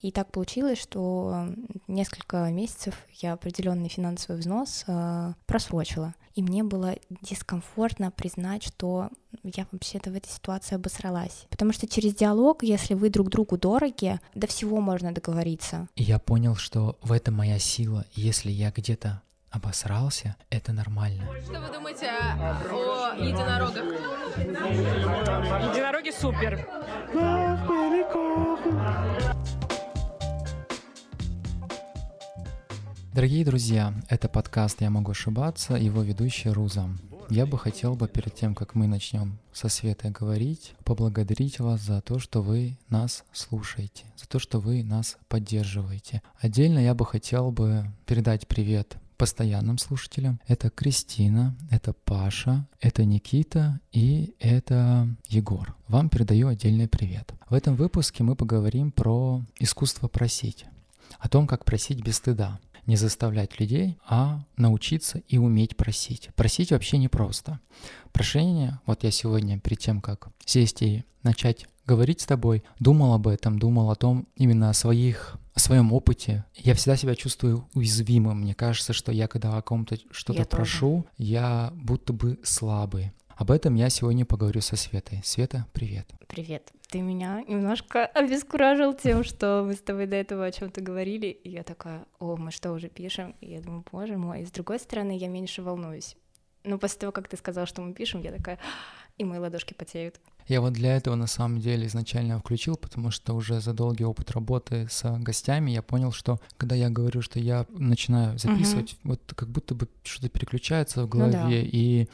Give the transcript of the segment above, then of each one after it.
И так получилось, что несколько месяцев я определенный финансовый взнос э, просрочила. И мне было дискомфортно признать, что я вообще-то в этой ситуации обосралась. Потому что через диалог, если вы друг другу дороги, до всего можно договориться. И я понял, что в этом моя сила. Если я где-то обосрался, это нормально. Что вы думаете о, о единорогах? Единороги супер. Дорогие друзья, это подкаст «Я могу ошибаться», его ведущий Руза. Я бы хотел бы перед тем, как мы начнем со Светой говорить, поблагодарить вас за то, что вы нас слушаете, за то, что вы нас поддерживаете. Отдельно я бы хотел бы передать привет постоянным слушателям. Это Кристина, это Паша, это Никита и это Егор. Вам передаю отдельный привет. В этом выпуске мы поговорим про искусство просить, о том, как просить без стыда не заставлять людей, а научиться и уметь просить. Просить вообще непросто. Прошение, вот я сегодня перед тем, как сесть и начать говорить с тобой, думал об этом, думал о том именно о своих о своем опыте. Я всегда себя чувствую уязвимым. Мне кажется, что я когда о ком-то что-то прошу, тоже. я будто бы слабый. Об этом я сегодня поговорю со Светой. Света, привет. Привет. Ты меня немножко обескуражил тем, что мы с тобой до этого о чем-то говорили, и я такая, о, мы что, уже пишем? И я думаю, боже мой. И с другой стороны, я меньше волнуюсь. Но после того, как ты сказал, что мы пишем, я такая, и мои ладошки потеют. Я вот для этого на самом деле изначально включил, потому что уже за долгий опыт работы с гостями я понял, что когда я говорю, что я начинаю записывать, угу. вот как будто бы что-то переключается в голове, ну, да. и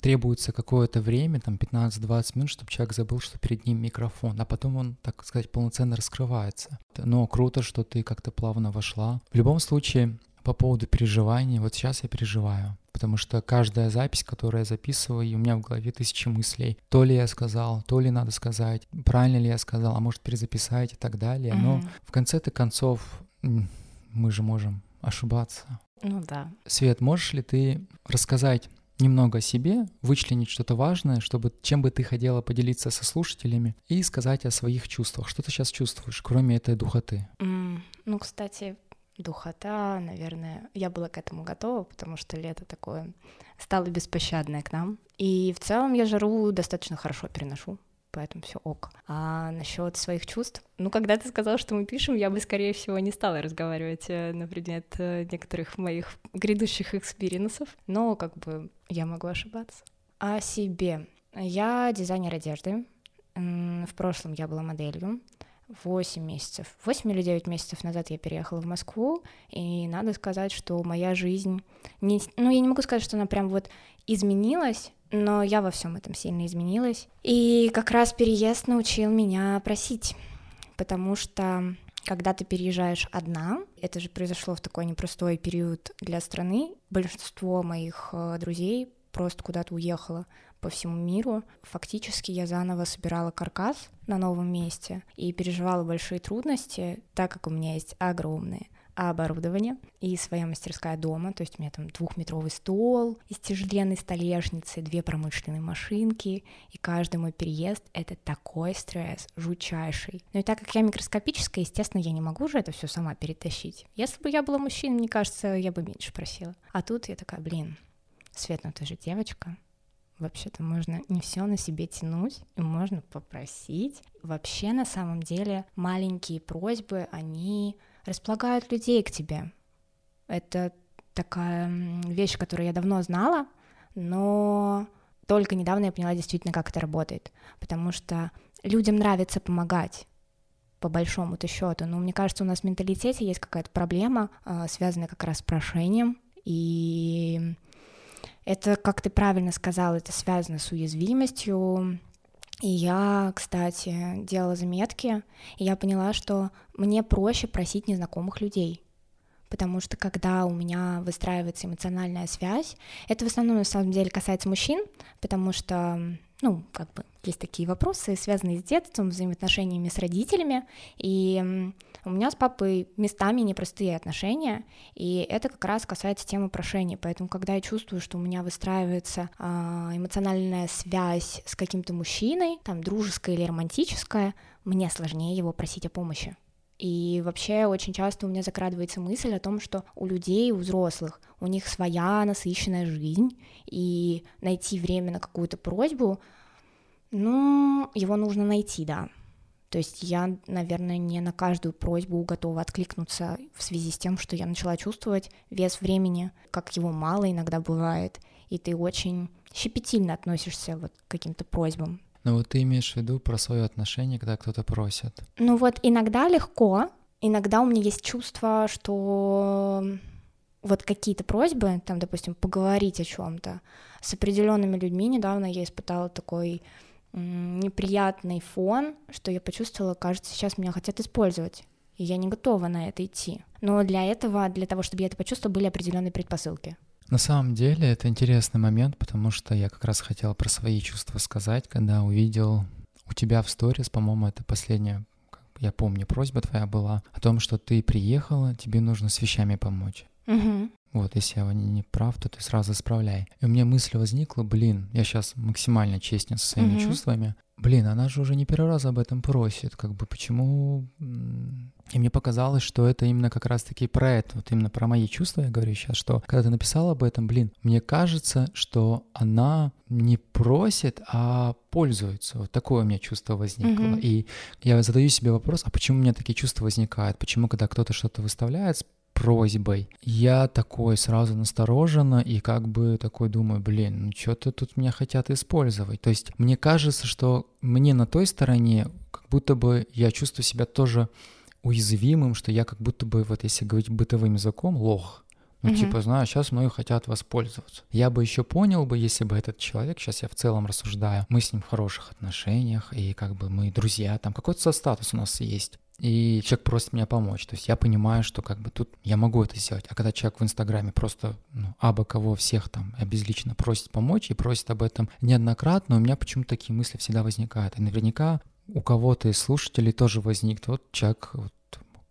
требуется какое-то время, там 15-20 минут, чтобы человек забыл, что перед ним микрофон, а потом он, так сказать, полноценно раскрывается. Но круто, что ты как-то плавно вошла. В любом случае, по поводу переживаний, вот сейчас я переживаю потому что каждая запись, которую я записываю, и у меня в голове тысячи мыслей. То ли я сказал, то ли надо сказать, правильно ли я сказал, а может перезаписать и так далее. Mm-hmm. Но в конце-то концов мы же можем ошибаться. Ну да. Свет, можешь ли ты рассказать немного о себе, вычленить что-то важное, чтобы чем бы ты хотела поделиться со слушателями и сказать о своих чувствах. Что ты сейчас чувствуешь, кроме этой духоты? Mm, ну, кстати, духота, наверное, я была к этому готова, потому что лето такое стало беспощадное к нам. И в целом я жару достаточно хорошо переношу, поэтому все ок. А насчет своих чувств, ну, когда ты сказал, что мы пишем, я бы, скорее всего, не стала разговаривать э, на предмет э, некоторых моих грядущих experience ов, но как бы я могу ошибаться. О себе. Я дизайнер одежды. В прошлом я была моделью. 8 месяцев. 8 или 9 месяцев назад я переехала в Москву, и надо сказать, что моя жизнь... Не... Ну, я не могу сказать, что она прям вот изменилась, но я во всем этом сильно изменилась. И как раз переезд научил меня просить, потому что когда ты переезжаешь одна, это же произошло в такой непростой период для страны, большинство моих э, друзей просто куда-то уехало по всему миру. Фактически я заново собирала каркас на новом месте и переживала большие трудности, так как у меня есть огромные оборудование и своя мастерская дома, то есть у меня там двухметровый стол из тяжеленной столешницы, две промышленные машинки, и каждый мой переезд — это такой стресс, жутчайший. Но и так как я микроскопическая, естественно, я не могу же это все сама перетащить. Если бы я была мужчиной, мне кажется, я бы меньше просила. А тут я такая, блин, Свет, ну ты же девочка, вообще-то можно не все на себе тянуть, и можно попросить. Вообще, на самом деле, маленькие просьбы, они располагают людей к тебе. Это такая вещь, которую я давно знала, но только недавно я поняла действительно, как это работает. Потому что людям нравится помогать по большому-то счету. Но мне кажется, у нас в менталитете есть какая-то проблема, а, связанная как раз с прошением. И это, как ты правильно сказал, это связано с уязвимостью. И я, кстати, делала заметки, и я поняла, что мне проще просить незнакомых людей. Потому что когда у меня выстраивается эмоциональная связь, это в основном на самом деле касается мужчин, потому что ну, как бы есть такие вопросы, связанные с детством, взаимоотношениями с родителями, и у меня с папой местами непростые отношения, и это как раз касается темы прошения, поэтому когда я чувствую, что у меня выстраивается а, эмоциональная связь с каким-то мужчиной, там, дружеская или романтическая, мне сложнее его просить о помощи. И вообще очень часто у меня закрадывается мысль о том, что у людей, у взрослых, у них своя насыщенная жизнь, и найти время на какую-то просьбу, ну, его нужно найти, да. То есть я, наверное, не на каждую просьбу готова откликнуться в связи с тем, что я начала чувствовать вес времени, как его мало иногда бывает, и ты очень щепетильно относишься вот к каким-то просьбам. Ну вот ты имеешь в виду про свое отношение, когда кто-то просит. Ну вот иногда легко, иногда у меня есть чувство, что вот какие-то просьбы, там, допустим, поговорить о чем-то с определенными людьми. Недавно я испытала такой неприятный фон, что я почувствовала, кажется, сейчас меня хотят использовать, и я не готова на это идти. Но для этого, для того, чтобы я это почувствовала, были определенные предпосылки. На самом деле это интересный момент, потому что я как раз хотел про свои чувства сказать, когда увидел у тебя в сторис, по-моему, это последняя, я помню, просьба твоя была о том, что ты приехала, тебе нужно с вещами помочь. Угу. Вот, если я не, не прав, то ты сразу исправляй. И у меня мысль возникла, блин, я сейчас максимально честен со своими угу. чувствами. Блин, она же уже не первый раз об этом просит. Как бы почему и мне показалось, что это именно как раз-таки про это, вот именно про мои чувства я говорю сейчас, что когда ты написал об этом, блин, мне кажется, что она не просит, а пользуется. Вот такое у меня чувство возникло. Mm-hmm. И я задаю себе вопрос, а почему у меня такие чувства возникают? Почему, когда кто-то что-то выставляет просьбой, я такой сразу настороженно и как бы такой думаю, блин, ну что-то тут меня хотят использовать. То есть мне кажется, что мне на той стороне как будто бы я чувствую себя тоже уязвимым, что я как будто бы, вот если говорить бытовым языком, лох. Ну, угу. типа, знаю, сейчас мною хотят воспользоваться. Я бы еще понял бы, если бы этот человек, сейчас я в целом рассуждаю, мы с ним в хороших отношениях, и как бы мы друзья, там какой-то статус у нас есть. И человек просит меня помочь. То есть я понимаю, что как бы тут я могу это сделать. А когда человек в Инстаграме просто ну, абы кого всех там обезлично просит помочь и просит об этом неоднократно, у меня почему-то такие мысли всегда возникают. И наверняка у кого-то из слушателей тоже возникнет, вот человек вот,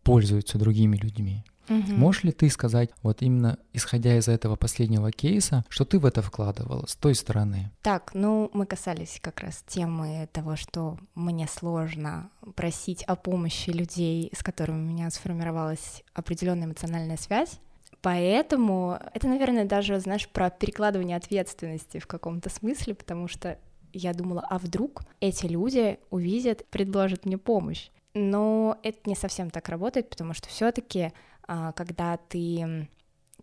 пользуется другими людьми. Угу. Можешь ли ты сказать, вот именно исходя из этого последнего кейса, что ты в это вкладывала с той стороны? Так, ну мы касались как раз темы того, что мне сложно просить о помощи людей, с которыми у меня сформировалась определенная эмоциональная связь. Поэтому это, наверное, даже, знаешь, про перекладывание ответственности в каком-то смысле, потому что я думала, а вдруг эти люди увидят, предложат мне помощь. Но это не совсем так работает, потому что все-таки, когда ты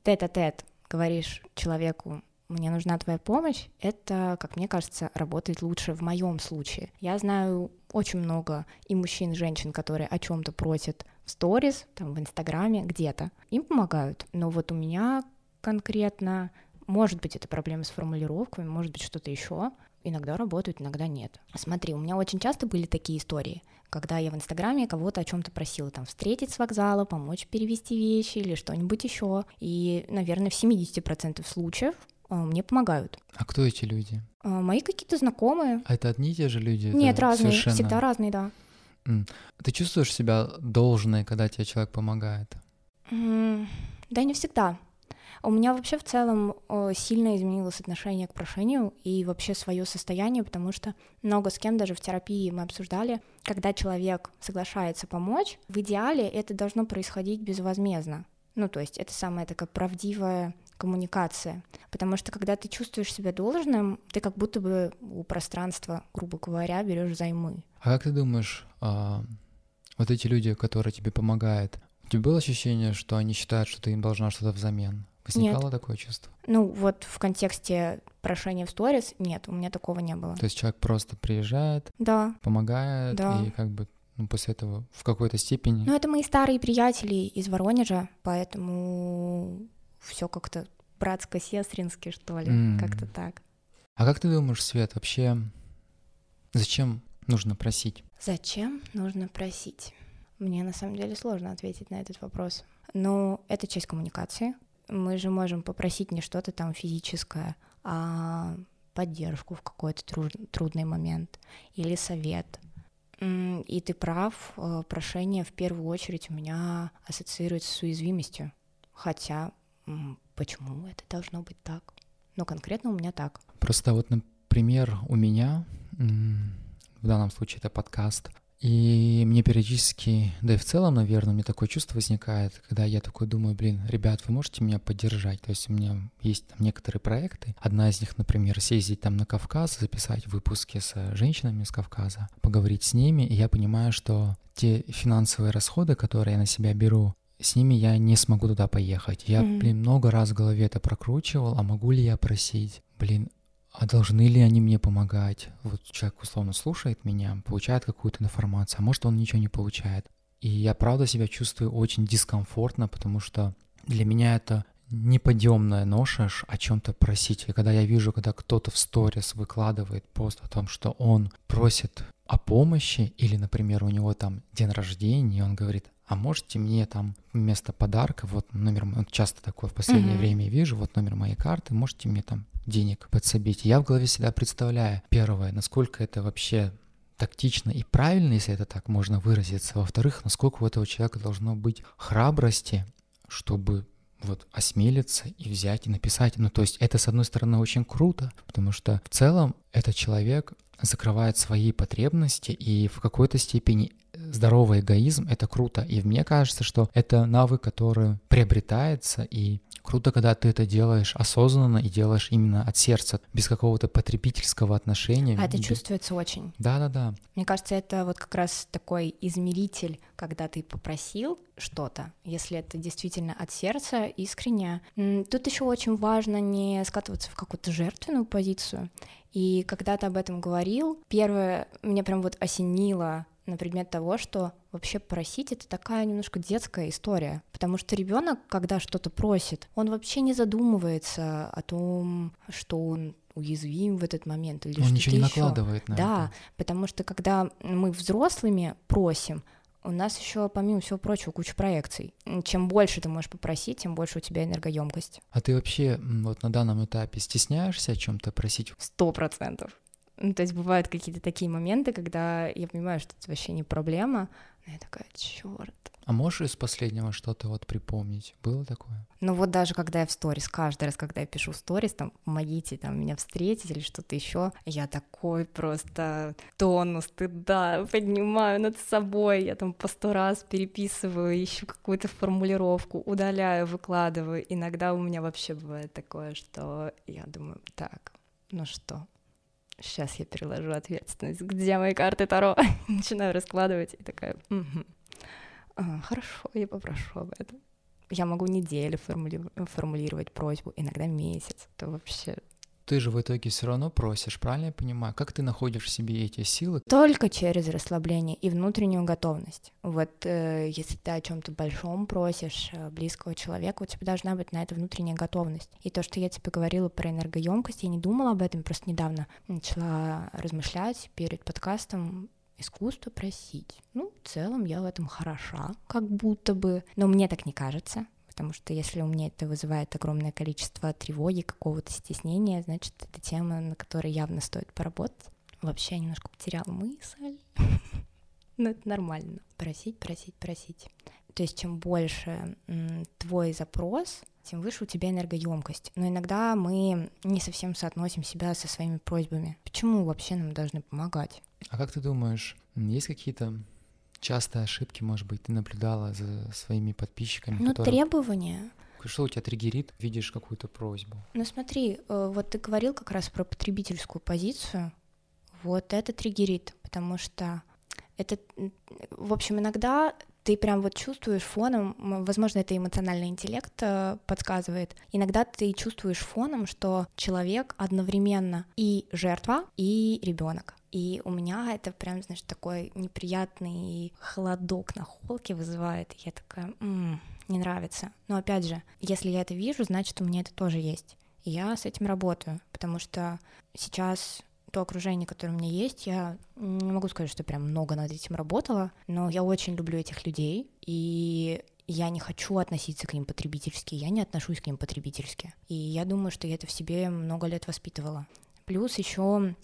тет-а-тет говоришь человеку, мне нужна твоя помощь, это, как мне кажется, работает лучше в моем случае. Я знаю очень много и мужчин, и женщин, которые о чем-то просят в сторис, там, в Инстаграме, где-то. Им помогают. Но вот у меня конкретно, может быть, это проблема с формулировками, может быть, что-то еще, иногда работают, иногда нет. Смотри, у меня очень часто были такие истории, когда я в Инстаграме кого-то о чем-то просила, там, встретить с вокзала, помочь перевести вещи или что-нибудь еще. И, наверное, в 70% случаев а, мне помогают. А кто эти люди? А, мои какие-то знакомые. А это одни и те же люди? Нет, разные, совершенно... всегда разные, да. Ты чувствуешь себя должной, когда тебе человек помогает? Да, не всегда. У меня вообще в целом э, сильно изменилось отношение к прошению и вообще свое состояние, потому что много с кем даже в терапии мы обсуждали, когда человек соглашается помочь, в идеале это должно происходить безвозмездно. Ну, то есть это самая такая правдивая коммуникация. Потому что когда ты чувствуешь себя должным, ты как будто бы у пространства, грубо говоря, берешь займы. А как ты думаешь, а, вот эти люди, которые тебе помогают, у тебя было ощущение, что они считают, что ты им должна что-то взамен? Возникало нет. такое чувство? Ну, вот в контексте прошения в сторис нет, у меня такого не было. То есть человек просто приезжает, да. помогает, да. и как бы ну, после этого в какой-то степени... Ну, это мои старые приятели из Воронежа, поэтому все как-то братско-сестрински, что ли, mm. как-то так. А как ты думаешь, Свет, вообще зачем нужно просить? Зачем нужно просить? Мне на самом деле сложно ответить на этот вопрос. Но это часть коммуникации, мы же можем попросить не что-то там физическое, а поддержку в какой-то трудный момент или совет. И ты прав, э, прошение в первую очередь у меня ассоциируется с уязвимостью. Хотя, почему это должно быть так? Но конкретно у меня так. Просто вот, например, у меня, в данном случае это подкаст, И мне периодически, да и в целом, наверное, мне такое чувство возникает, когда я такой думаю, блин, ребят, вы можете меня поддержать? То есть у меня есть там некоторые проекты. Одна из них, например, съездить там на Кавказ, записать выпуски с женщинами с Кавказа, поговорить с ними, и я понимаю, что те финансовые расходы, которые я на себя беру, с ними я не смогу туда поехать. Я, mm-hmm. блин, много раз в голове это прокручивал, а могу ли я просить? Блин, а должны ли они мне помогать? Вот человек условно слушает меня, получает какую-то информацию, а может он ничего не получает. И я правда себя чувствую очень дискомфортно, потому что для меня это неподъемная ноша о чем-то просить. И когда я вижу, когда кто-то в сторис выкладывает пост о том, что он просит о помощи, или, например, у него там день рождения, и он говорит, а можете мне там вместо подарка, вот номер, вот часто такое в последнее mm-hmm. время вижу, вот номер моей карты, можете мне там денег подсобить. Я в голове всегда представляю, первое, насколько это вообще тактично и правильно, если это так можно выразиться. Во-вторых, насколько у этого человека должно быть храбрости, чтобы вот осмелиться и взять и написать. Ну, то есть это, с одной стороны, очень круто, потому что в целом этот человек закрывает свои потребности, и в какой-то степени здоровый эгоизм — это круто. И мне кажется, что это навык, который приобретается, и Круто, когда ты это делаешь осознанно и делаешь именно от сердца, без какого-то потребительского отношения. А это чувствуется очень. Да-да-да. Мне кажется, это вот как раз такой измеритель, когда ты попросил что-то, если это действительно от сердца, искренне. Тут еще очень важно не скатываться в какую-то жертвенную позицию. И когда ты об этом говорил, первое, меня прям вот осенило на предмет того, что вообще просить это такая немножко детская история, потому что ребенок, когда что-то просит, он вообще не задумывается о том, что он уязвим в этот момент или он что-то ничего не еще. накладывает на да, это. потому что когда мы взрослыми просим, у нас еще, помимо всего прочего, куча проекций. Чем больше ты можешь попросить, тем больше у тебя энергоемкость. А ты вообще вот на данном этапе стесняешься о чем-то просить? Сто процентов. Ну, то есть бывают какие-то такие моменты, когда я понимаю, что это вообще не проблема, но я такая, черт. А можешь из последнего что-то вот припомнить? Было такое? Ну вот даже когда я в сторис, каждый раз, когда я пишу сторис, там, помогите там меня встретить или что-то еще, я такой просто тонну стыда поднимаю над собой, я там по сто раз переписываю, ищу какую-то формулировку, удаляю, выкладываю. Иногда у меня вообще бывает такое, что я думаю, так, ну что, сейчас я переложу ответственность, где мои карты Таро, начинаю раскладывать и такая, угу. А, хорошо, я попрошу об этом. Я могу неделю формули... формулировать просьбу, иногда месяц, это вообще ты же в итоге все равно просишь, правильно я понимаю? Как ты находишь в себе эти силы? Только через расслабление и внутреннюю готовность. Вот э, если ты о чем-то большом просишь э, близкого человека, у тебя должна быть на это внутренняя готовность. И то, что я тебе говорила про энергоемкость, я не думала об этом, просто недавно начала размышлять перед подкастом, искусство просить. Ну, в целом я в этом хороша, как будто бы, но мне так не кажется потому что если у меня это вызывает огромное количество тревоги, какого-то стеснения, значит, это тема, на которой явно стоит поработать. Вообще я немножко потеряла мысль. Но это нормально. Просить, просить, просить. То есть чем больше твой запрос, тем выше у тебя энергоемкость. Но иногда мы не совсем соотносим себя со своими просьбами. Почему вообще нам должны помогать? А как ты думаешь, есть какие-то частые ошибки, может быть, ты наблюдала за своими подписчиками? Ну, которые... требования. Что у тебя триггерит, видишь какую-то просьбу? Ну смотри, э, вот ты говорил как раз про потребительскую позицию, вот это триггерит, потому что это, в общем, иногда ты прям вот чувствуешь фоном, возможно, это эмоциональный интеллект э, подсказывает, иногда ты чувствуешь фоном, что человек одновременно и жертва, и ребенок. И у меня это прям, знаешь, такой неприятный холодок на холке вызывает. Я такая, м-м, не нравится. Но опять же, если я это вижу, значит, у меня это тоже есть. И я с этим работаю, потому что сейчас то окружение, которое у меня есть, я не могу сказать, что прям много над этим работала, но я очень люблю этих людей, и я не хочу относиться к ним потребительски, я не отношусь к ним потребительски. И я думаю, что я это в себе много лет воспитывала. Плюс еще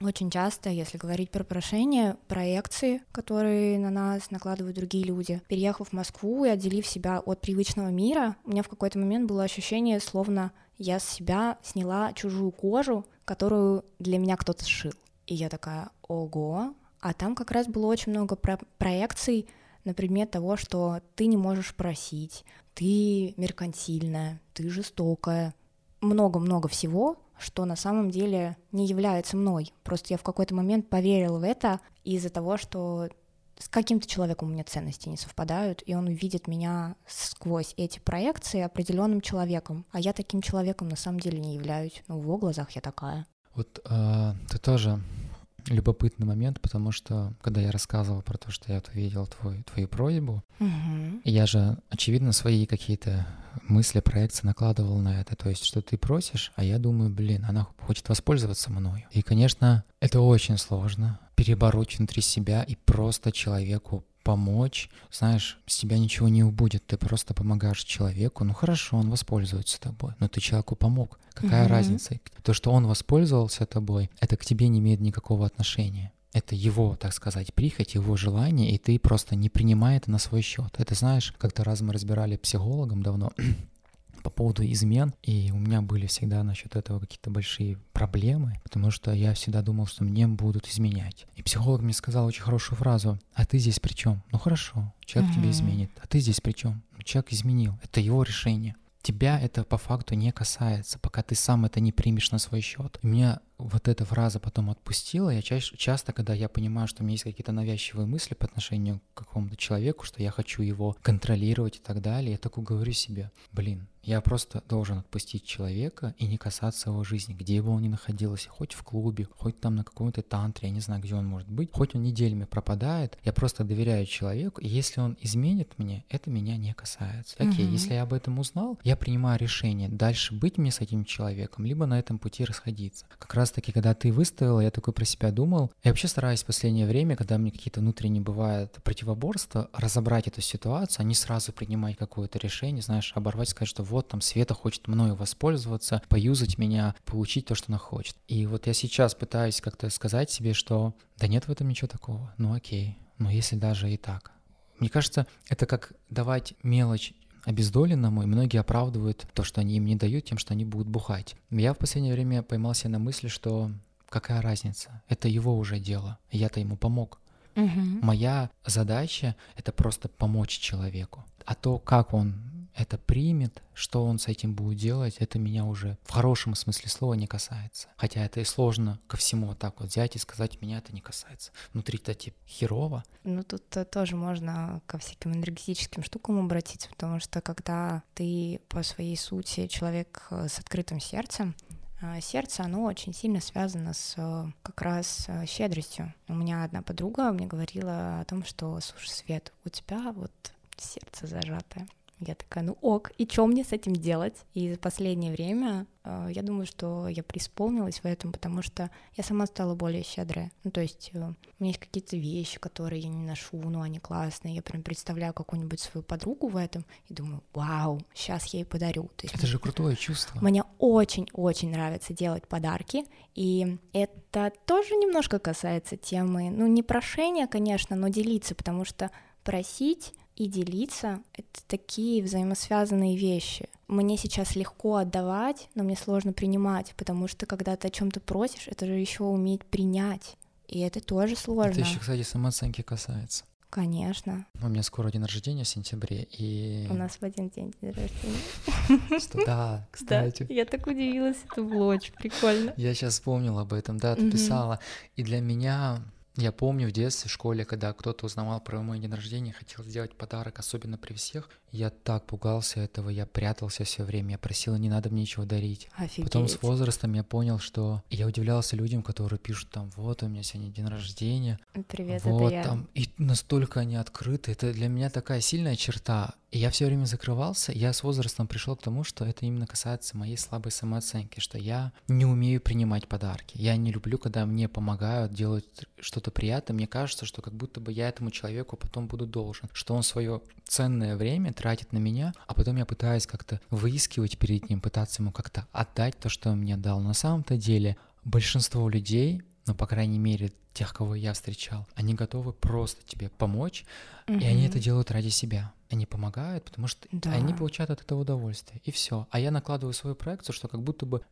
очень часто, если говорить про прошение, проекции, которые на нас накладывают другие люди. Переехав в Москву и отделив себя от привычного мира, у меня в какой-то момент было ощущение, словно я с себя сняла чужую кожу, которую для меня кто-то сшил. И я такая, ого, А там как раз было очень много про проекций на предмет того, что ты не можешь просить, ты меркантильная, ты жестокая, много-много всего, что на самом деле не является мной. Просто я в какой-то момент поверила в это из-за того, что с каким-то человеком у меня ценности не совпадают, и он видит меня сквозь эти проекции определенным человеком, а я таким человеком на самом деле не являюсь. Ну, в его глазах я такая. Вот э, ты тоже любопытный момент, потому что когда я рассказывал про то, что я вот увидел твой, твою просьбу, угу. я же, очевидно, свои какие-то мысли, проекции накладывал на это. То есть, что ты просишь, а я думаю, блин, она хочет воспользоваться мною. И, конечно, это очень сложно перебороть внутри себя и просто человеку помочь, знаешь, с тебя ничего не убудет, ты просто помогаешь человеку, ну хорошо, он воспользуется тобой, но ты человеку помог. Какая mm-hmm. разница? То, что он воспользовался тобой, это к тебе не имеет никакого отношения. Это его, так сказать, прихоть, его желание, и ты просто не принимай это на свой счет. Это знаешь, как-то раз мы разбирали психологом давно, по поводу измен, и у меня были всегда насчет этого какие-то большие проблемы, потому что я всегда думал, что мне будут изменять. И психолог мне сказал очень хорошую фразу, а ты здесь при чем? Ну хорошо, человек mm-hmm. тебе изменит, а ты здесь при чем? Человек изменил, это его решение тебя это по факту не касается, пока ты сам это не примешь на свой счет. И меня вот эта фраза потом отпустила. Я чаще, часто, когда я понимаю, что у меня есть какие-то навязчивые мысли по отношению к какому-то человеку, что я хочу его контролировать и так далее, я такой говорю себе, блин, я просто должен отпустить человека и не касаться его жизни, где бы он ни находился, хоть в клубе, хоть там на каком-то тантре, я не знаю, где он может быть, хоть он неделями пропадает, я просто доверяю человеку, и если он изменит мне, это меня не касается. Окей, mm-hmm. если я об этом узнал, я принимаю решение, дальше быть мне с этим человеком, либо на этом пути расходиться. Как раз таки, когда ты выставила, я такой про себя думал, я вообще стараюсь в последнее время, когда мне какие-то внутренние бывают противоборства, разобрать эту ситуацию, а не сразу принимать какое-то решение, знаешь, оборвать, сказать, что вот там Света хочет мною воспользоваться, поюзать меня, получить то, что она хочет. И вот я сейчас пытаюсь как-то сказать себе, что да нет в этом ничего такого, ну окей, но если даже и так. Мне кажется, это как давать мелочь обездоленному, и многие оправдывают то, что они им не дают, тем, что они будут бухать. Я в последнее время поймался на мысли, что какая разница, это его уже дело, я-то ему помог. Угу. Моя задача — это просто помочь человеку. А то, как он это примет, что он с этим будет делать, это меня уже в хорошем смысле слова не касается. Хотя это и сложно ко всему вот так вот взять и сказать, меня это не касается. Внутри-то типа херово. Ну тут -то тоже можно ко всяким энергетическим штукам обратиться, потому что когда ты по своей сути человек э, с открытым сердцем, э, сердце, оно очень сильно связано с э, как раз щедростью. У меня одна подруга мне говорила о том, что, слушай, Свет, у тебя вот сердце зажатое. Я такая, ну ок, и что мне с этим делать? И за последнее время э, я думаю, что я преисполнилась в этом, потому что я сама стала более щедрая. Ну, то есть э, у меня есть какие-то вещи, которые я не ношу, но они классные. Я прям представляю какую-нибудь свою подругу в этом и думаю, вау, сейчас я ей подарю. То есть, это же крутое чувство. Мне очень-очень нравится делать подарки, и это тоже немножко касается темы, ну, не прошения, конечно, но делиться, потому что просить и делиться — это такие взаимосвязанные вещи. Мне сейчас легко отдавать, но мне сложно принимать, потому что когда ты о чем-то просишь, это же еще уметь принять. И это тоже сложно. Это еще, кстати, самооценки касается. Конечно. У меня скоро день рождения в сентябре, и... У нас в один день день рождения. Да, кстати. Я так удивилась, это было очень прикольно. Я сейчас вспомнила об этом, да, ты писала. И для меня я помню в детстве, в школе, когда кто-то узнавал про мой день рождения, хотел сделать подарок, особенно при всех, я так пугался этого, я прятался все время, я просил, не надо мне ничего дарить. Офигеть. Потом с возрастом я понял, что я удивлялся людям, которые пишут там, вот у меня сегодня день рождения. Привет, вот, это я. Там, и настолько они открыты. Это для меня такая сильная черта. И я все время закрывался, я с возрастом пришел к тому, что это именно касается моей слабой самооценки, что я не умею принимать подарки. Я не люблю, когда мне помогают делать что-то приятное. Мне кажется, что как будто бы я этому человеку потом буду должен, что он свое ценное время тратит на меня, а потом я пытаюсь как-то выискивать перед ним, пытаться ему как-то отдать то, что он мне дал. На самом-то деле большинство людей ну, по крайней мере, тех, кого я встречал, они готовы просто тебе помочь, угу. и они это делают ради себя. Они помогают, потому что да. они получают от этого удовольствие, и все. А я накладываю свою проекцию, что как будто бы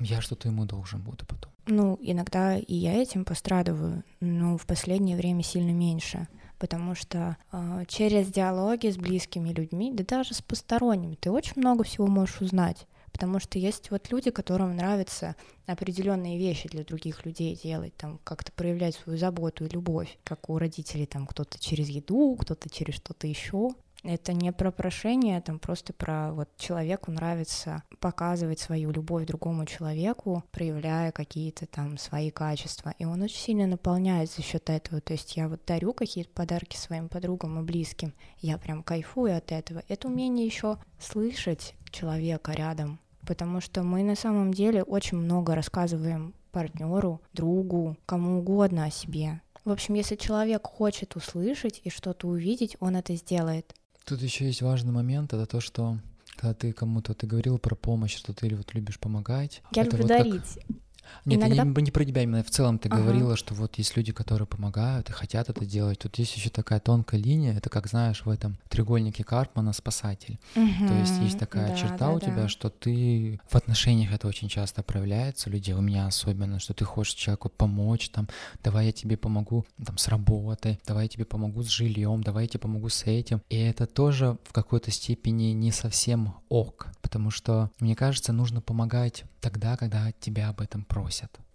я что-то ему должен буду потом. Ну, иногда и я этим пострадываю, но в последнее время сильно меньше потому что э, через диалоги с близкими людьми, да даже с посторонними, ты очень много всего можешь узнать. Потому что есть вот люди, которым нравятся определенные вещи для других людей делать, там как-то проявлять свою заботу и любовь, как у родителей, там кто-то через еду, кто-то через что-то еще. Это не про прошение, там просто про вот человеку нравится показывать свою любовь другому человеку, проявляя какие-то там свои качества. И он очень сильно наполняет за счет этого. То есть я вот дарю какие-то подарки своим подругам и близким. Я прям кайфую от этого. Это умение еще слышать человека рядом. Потому что мы на самом деле очень много рассказываем партнеру, другу, кому угодно о себе. В общем, если человек хочет услышать и что-то увидеть, он это сделает. Тут еще есть важный момент, это то, что когда ты кому-то, ты говорил про помощь, что ты вот любишь помогать. Я это люблю вот дарить. Как... Нет, Иногда... я не, не про тебя, именно в целом ты ага. говорила, что вот есть люди, которые помогают и хотят это делать. Тут есть еще такая тонкая линия, это как знаешь в этом треугольнике Карпмана спасатель. Угу. То есть есть такая да, черта да, у тебя, да. что ты в отношениях это очень часто проявляется, людей, у меня особенно, что ты хочешь человеку помочь, там, давай я тебе помогу там с работой, давай я тебе помогу с жильем, давай я тебе помогу с этим. И это тоже в какой-то степени не совсем ок, потому что, мне кажется, нужно помогать тогда, когда тебя об этом просят.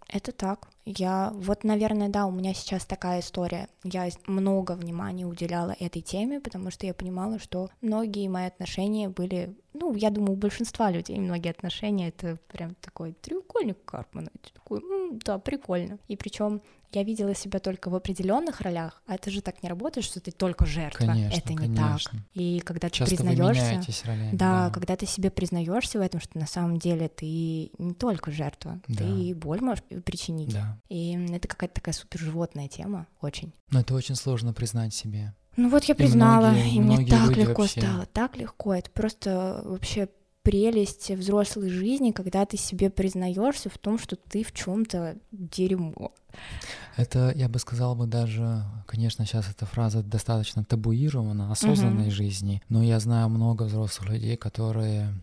Это так. Я вот, наверное, да, у меня сейчас такая история. Я много внимания уделяла этой теме, потому что я понимала, что многие мои отношения были, ну, я думаю, у большинства людей многие отношения это прям такой треугольник Карпмана, такой, м-м, да, прикольно. И причем я видела себя только в определенных ролях, а это же так не работает, что ты только жертва. Конечно, это не конечно. так. И когда Часто ты признаешься, ролями, да, да, когда ты себе признаешься в этом, что на самом деле ты не только жертва, да. ты боль можешь причинить. Да. И это какая-то такая супер животная тема, очень. Но это очень сложно признать себе. Ну вот я признала, и, многие, и мне так легко вообще... стало, так легко. Это просто вообще прелесть взрослой жизни, когда ты себе признаешься в том, что ты в чем-то дерьмо. Это, я бы сказал бы даже, конечно, сейчас эта фраза достаточно табуирована, осознанной угу. жизни, но я знаю много взрослых людей, которые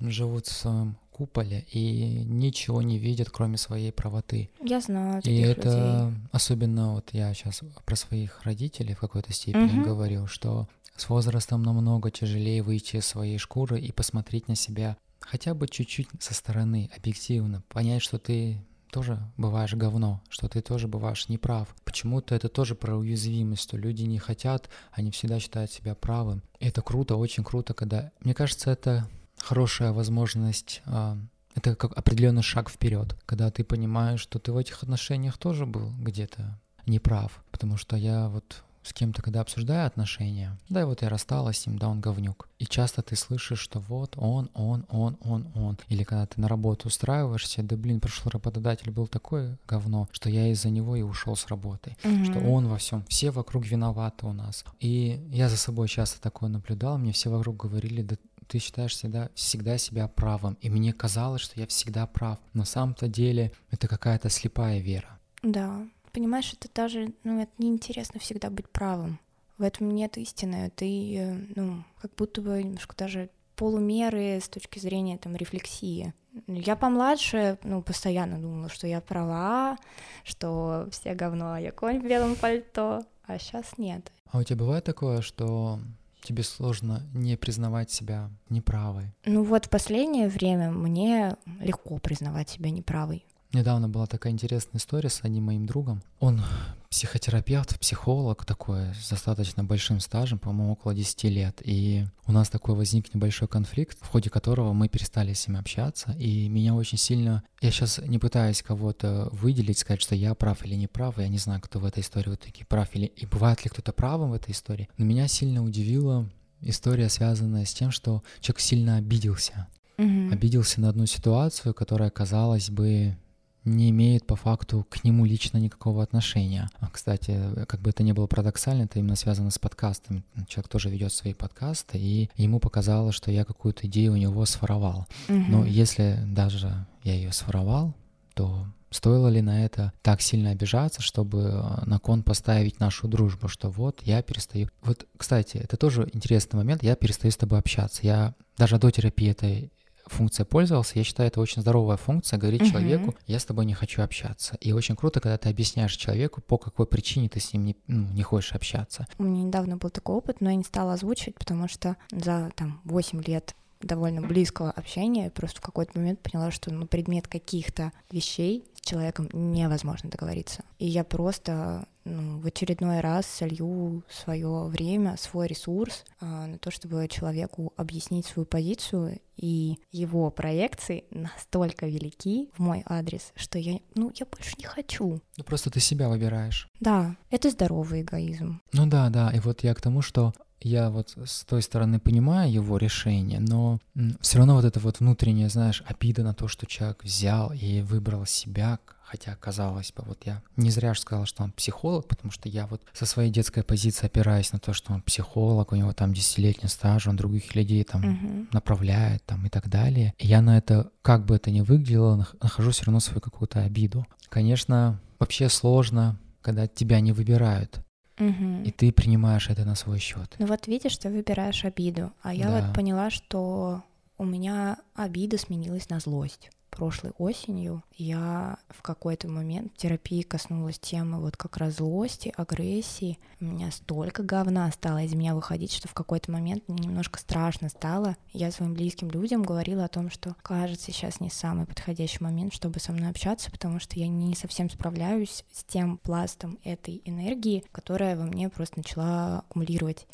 живут в своем куполе и ничего не видят, кроме своей правоты. Я знаю. И это людей. особенно вот я сейчас про своих родителей в какой-то степени угу. говорю, что с возрастом намного тяжелее выйти из своей шкуры и посмотреть на себя хотя бы чуть-чуть со стороны, объективно, понять, что ты тоже бываешь говно, что ты тоже бываешь неправ. Почему-то это тоже про уязвимость, что люди не хотят, они всегда считают себя правым. И это круто, очень круто, когда... Мне кажется, это хорошая возможность а, это как определенный шаг вперед, когда ты понимаешь, что ты в этих отношениях тоже был где-то неправ, потому что я вот с кем-то, когда обсуждаю отношения, да, и вот я рассталась с ним, да, он говнюк. И часто ты слышишь, что вот он, он, он, он, он. Или когда ты на работу устраиваешься, да блин, прошлый работодатель был такое говно, что я из-за него и ушел с работы. Mm-hmm. Что он во всем, все вокруг виноваты у нас. И я за собой часто такое наблюдал, мне все вокруг говорили, да ты считаешь всегда, всегда себя правым. И мне казалось, что я всегда прав. На самом-то деле это какая-то слепая вера. Да, Понимаешь, это даже, ну, это неинтересно всегда быть правым. В этом нет истины. Ты, э, ну, как будто бы немножко даже полумеры с точки зрения там рефлексии. Я помладше, ну, постоянно думала, что я права, что все говно, а я конь в белом пальто, а сейчас нет. А у тебя бывает такое, что тебе сложно не признавать себя неправой? Ну вот в последнее время мне легко признавать себя неправой. Недавно была такая интересная история с одним моим другом. Он психотерапевт, психолог такой, с достаточно большим стажем, по-моему, около 10 лет. И у нас такой возник небольшой конфликт, в ходе которого мы перестали с ним общаться. И меня очень сильно... Я сейчас не пытаюсь кого-то выделить, сказать, что я прав или не прав. Я не знаю, кто в этой истории вот таки прав или... И бывает ли кто-то правым в этой истории. Но меня сильно удивила история, связанная с тем, что человек сильно обиделся. Mm-hmm. Обиделся на одну ситуацию, которая, казалось бы, не имеет по факту к нему лично никакого отношения. А, кстати, как бы это ни было парадоксально, это именно связано с подкастами. Человек тоже ведет свои подкасты, и ему показалось, что я какую-то идею у него своровал. Угу. Но если даже я ее своровал, то стоило ли на это так сильно обижаться, чтобы а, на кон поставить нашу дружбу, что вот я перестаю... Вот, кстати, это тоже интересный момент, я перестаю с тобой общаться. Я даже до терапии это функция пользовался, я считаю, это очень здоровая функция, говорить Мгм. человеку, я с тобой не хочу общаться. И очень круто, когда ты объясняешь человеку, по какой причине ты с ним не, ну, не хочешь общаться. У меня недавно был такой опыт, но я не стала озвучивать, потому что за там 8 лет довольно близкого общения просто в какой-то момент поняла, что на предмет каких-то вещей с человеком невозможно договориться. И я просто ну, в очередной раз солью свое время, свой ресурс а, на то, чтобы человеку объяснить свою позицию, и его проекции настолько велики в мой адрес, что я, ну, я больше не хочу. Ну просто ты себя выбираешь. Да, это здоровый эгоизм. Ну да, да, и вот я к тому, что я вот с той стороны понимаю его решение, но все равно вот это вот внутренняя, знаешь, обида на то, что человек взял и выбрал себя, хотя казалось бы, вот я не зря же сказал, что он психолог, потому что я вот со своей детской позиции опираюсь на то, что он психолог, у него там десятилетний стаж, он других людей там Мгм. направляет там и так далее. И я на это, как бы это ни выглядело, нах- нахожу все равно свою какую-то обиду. Конечно, вообще сложно, когда тебя не выбирают, Мгм. и ты принимаешь это на свой счет. Ну вот видишь, ты выбираешь обиду, а я Да. вот поняла, что у меня обида сменилась на злость. Прошлой осенью я в какой-то момент в терапии коснулась темы вот как раз злости, агрессии. У меня столько говна стало из меня выходить, что в какой-то момент мне немножко страшно стало. Я своим близким людям говорила о том, что кажется сейчас не самый подходящий момент, чтобы со мной общаться, потому что я не совсем справляюсь с тем пластом этой энергии, которая во мне просто начала аккумулировать.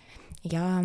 Я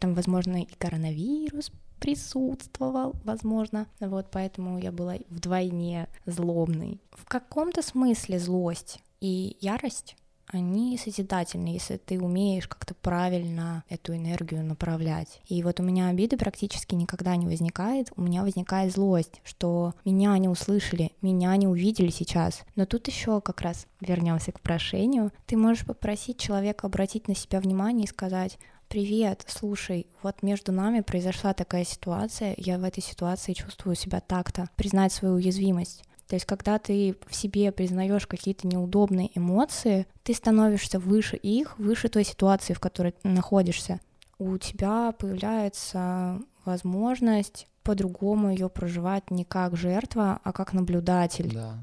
там, возможно, и коронавирус присутствовал, возможно, вот поэтому я была вдвойне злобной. В каком-то смысле злость и ярость они созидательны, если ты умеешь как-то правильно эту энергию направлять. И вот у меня обиды практически никогда не возникает, у меня возникает злость, что меня не услышали, меня не увидели сейчас. Но тут еще как раз вернемся к прошению. Ты можешь попросить человека обратить на себя внимание и сказать, Привет, слушай, вот между нами произошла такая ситуация, я в этой ситуации чувствую себя так-то, признать свою уязвимость. То есть, когда ты в себе признаешь какие-то неудобные эмоции, ты становишься выше их, выше той ситуации, в которой ты находишься. У тебя появляется возможность по-другому ее проживать не как жертва, а как наблюдатель. Да,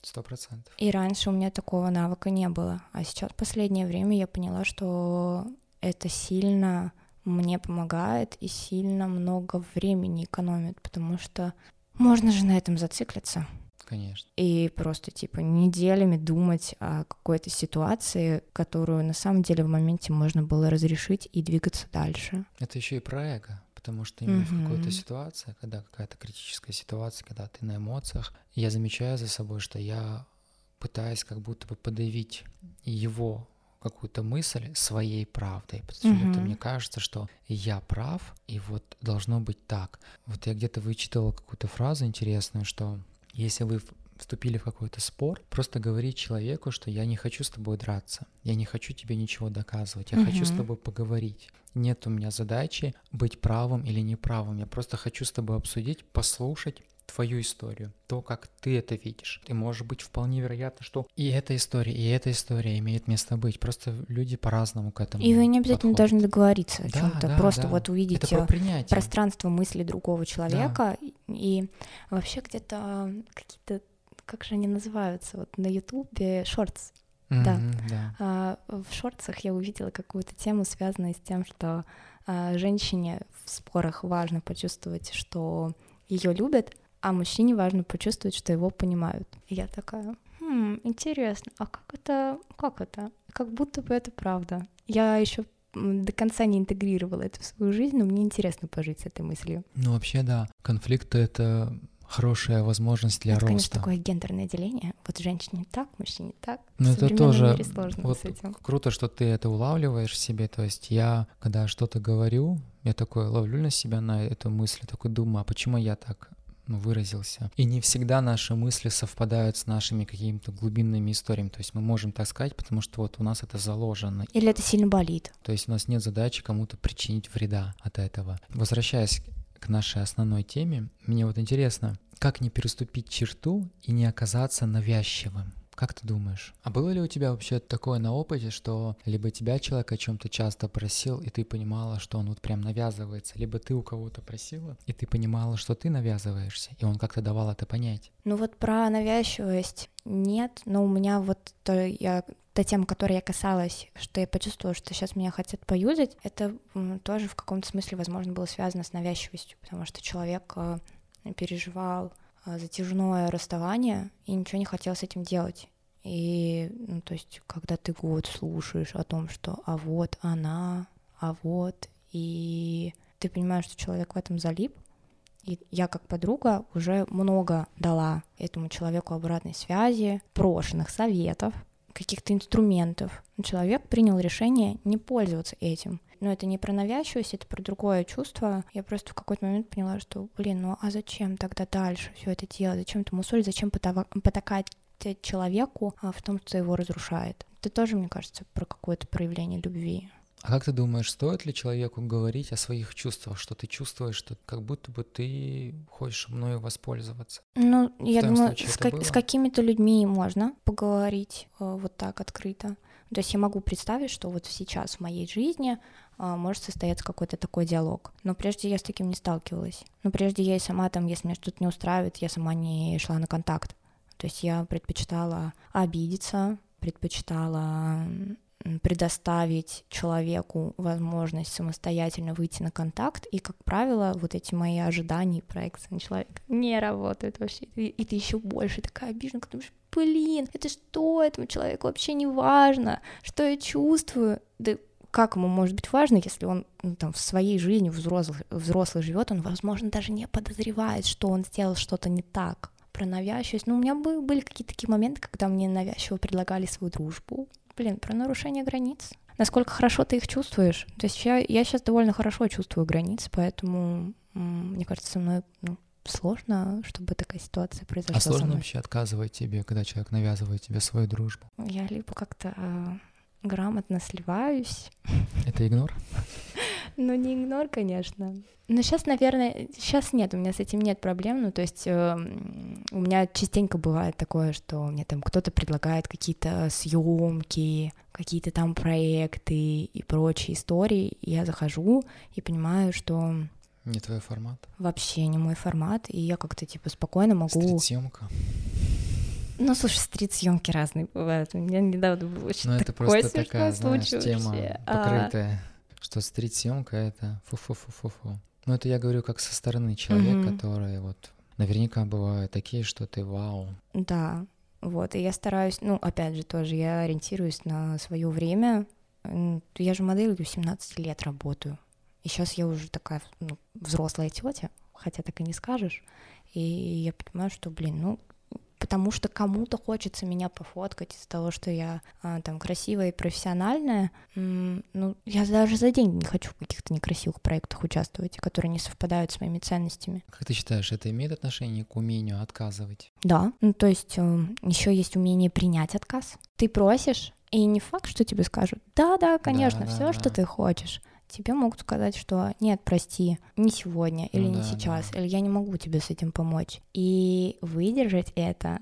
сто процентов. И раньше у меня такого навыка не было. А сейчас в последнее время я поняла, что это сильно мне помогает и сильно много времени экономит, потому что можно же на этом зациклиться Конечно. и просто типа неделями думать о какой-то ситуации, которую на самом деле в моменте можно было разрешить и двигаться дальше. Это еще и про эго, потому что именно в какой-то ситуации, когда какая-то критическая ситуация, когда ты на эмоциях, я замечаю за собой, что я пытаюсь как будто бы подавить его какую-то мысль своей правдой. Почему-то Мгм. мне кажется, что я прав, и вот должно быть так. Вот я где-то вычитала какую-то фразу интересную, что если вы вступили в какой-то спор, просто говори человеку, что я не хочу с тобой драться, я не хочу тебе ничего доказывать, я хочу с тобой поговорить. Нет у меня задачи быть правым или неправым, я просто хочу с тобой обсудить, послушать твою историю, то, как ты это видишь. И может быть вполне вероятно, что и эта история, и эта история имеет место быть. Просто люди по-разному к этому И вы не обязательно подходят. должны договориться о Да, чем-то, да, просто да. вот увидеть про э, пространство мысли другого человека и вообще где-то какие-то, как же они называются, вот на Ютубе шортс. да. Мгм, да. А, в шортсах я увидела какую-то тему, связанную с тем, что а, женщине в спорах важно почувствовать, что ее любят, а мужчине важно почувствовать, что его понимают. И я такая, «Хм, интересно, а как это, как это? Как будто бы это правда. Я еще до конца не интегрировала это в свою жизнь, но мне интересно пожить с этой мыслью. Ну вообще да, конфликты это хорошая возможность для это, конечно, роста. такое гендерное деление. Вот женщине так, мужчине так. Ну в это современном тоже мире сложно вот с этим. круто, что ты это улавливаешь в себе. То есть я, когда что-то говорю, я такой ловлю на себя на эту мысль, такой думаю, а почему я так ну, выразился. И не всегда наши мысли совпадают с нашими какими-то глубинными историями. То есть мы можем так сказать, потому что вот у нас это заложено. Или это сильно болит. То есть у нас нет задачи кому-то причинить вреда от этого. Возвращаясь к нашей основной теме, мне вот интересно, как не переступить черту и не оказаться навязчивым. Как ты думаешь? А было ли у тебя вообще такое на опыте, что либо тебя человек о чем-то часто просил, и ты понимала, что он вот прям навязывается, либо ты у кого-то просила, и ты понимала, что ты навязываешься, и он как-то давал это понять? Ну вот про навязчивость нет, но у меня вот то я та тема, которой я касалась, что я почувствовала, что сейчас меня хотят поюзать, это тоже в каком-то смысле, возможно, было связано с навязчивостью, потому что человек э, переживал затяжное расставание и ничего не хотел с этим делать. И, ну, то есть, когда ты год слушаешь о том, что а вот она, а вот, и ты понимаешь, что человек в этом залип, и я как подруга уже много дала этому человеку обратной связи, брошенных советов, каких-то инструментов. Человек принял решение не пользоваться этим. Но это не про навязчивость, это про другое чувство. Я просто в какой-то момент поняла, что, блин, ну а зачем тогда дальше все это делать? Зачем это мусолить? Зачем потакать человеку а, в том, что его разрушает? Это тоже, мне кажется, про какое-то проявление любви. А как ты думаешь, стоит ли человеку говорить о своих чувствах, что ты чувствуешь, что как будто бы ты хочешь мною воспользоваться? Ну, В я думаю, с, как, с какими-то людьми можно поговорить э, вот так открыто. То есть я могу представить, что вот сейчас в моей жизни может состояться какой-то такой диалог. Но прежде я с таким не сталкивалась. Но прежде я и сама там, если меня что-то не устраивает, я сама не шла на контакт. То есть я предпочитала обидеться, предпочитала предоставить человеку возможность самостоятельно выйти на контакт, и, как правило, вот эти мои ожидания и проекции на человека не работают вообще, и, и ты еще больше такая обижена, потому что, блин, это что этому человеку вообще не важно, что я чувствую, да как ему может быть важно, если он ну, там в своей жизни взрослый, взрослый живет, он, возможно, даже не подозревает, что он сделал что-то не так про навязчивость. Ну, у меня были какие-то такие моменты, когда мне навязчиво предлагали свою дружбу, блин, про нарушение границ. Насколько хорошо ты их чувствуешь? То есть я, я сейчас довольно хорошо чувствую границы, поэтому мне кажется, со мной ну, сложно, чтобы такая ситуация произошла. А сложно вообще отказывать тебе, когда человек навязывает тебе свою дружбу? Я либо как-то э, грамотно сливаюсь. Это игнор? Ну, не игнор, конечно. Но сейчас, наверное, сейчас нет, у меня с этим нет проблем. Ну, то есть э, у меня частенько бывает такое, что мне там кто-то предлагает какие-то съемки, какие-то там проекты и прочие истории. И я захожу и понимаю, что не твой формат? Вообще не мой формат, и я как-то типа спокойно могу... Стрит-съемка? Ну, слушай, стрит-съемки разные бывают. У меня недавно был очень Ну, это просто такая, знаешь, тема а, покрытая, а... что стрит-съемка — это фу-фу-фу-фу-фу. Ну, это я говорю как со стороны человека, mm-hmm. который вот... Наверняка бывают такие, что ты вау. Да, вот, и я стараюсь, ну, опять же, тоже я ориентируюсь на свое время. Я же моделью 17 лет работаю. И сейчас я уже такая ну, взрослая тетя, хотя так и не скажешь. И я понимаю, что, блин, ну, потому что кому-то хочется меня пофоткать из-за того, что я а, там красивая и профессиональная. М- ну, я даже за деньги не хочу в каких-то некрасивых проектах участвовать, которые не совпадают с моими ценностями. Как ты считаешь, это имеет отношение к умению отказывать? Да, ну то есть э, еще есть умение принять отказ. Ты просишь, и не факт, что тебе скажут, да-да, конечно, да, все, да, что да. ты хочешь тебе могут сказать, что нет, прости, не сегодня или ну, не да, сейчас, да. или я не могу тебе с этим помочь. И выдержать это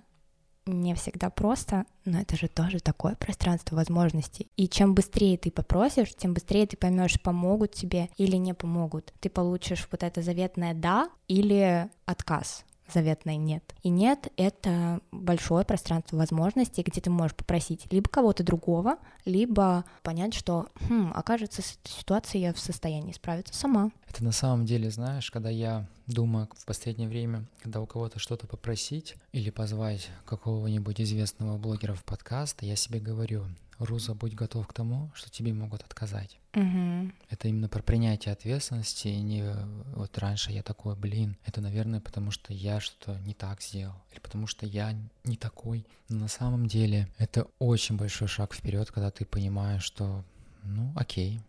не всегда просто, но это же тоже такое пространство возможностей. И чем быстрее ты попросишь, тем быстрее ты поймешь, помогут тебе или не помогут. Ты получишь вот это заветное да или отказ заветной нет. И нет — это большое пространство возможностей, где ты можешь попросить либо кого-то другого, либо понять, что, хм, окажется, с этой ситуацией я в состоянии справиться сама. Это на самом деле, знаешь, когда я думаю в последнее время, когда у кого-то что-то попросить или позвать какого-нибудь известного блогера в подкаст, я себе говорю, Руза, будь готов к тому, что тебе могут отказать. Угу. Это именно про принятие ответственности, и не вот раньше я такой, блин, это, наверное, потому что я что-то не так сделал, или потому что я не такой. Но на самом деле это очень большой шаг вперед, когда ты понимаешь, что, ну, окей,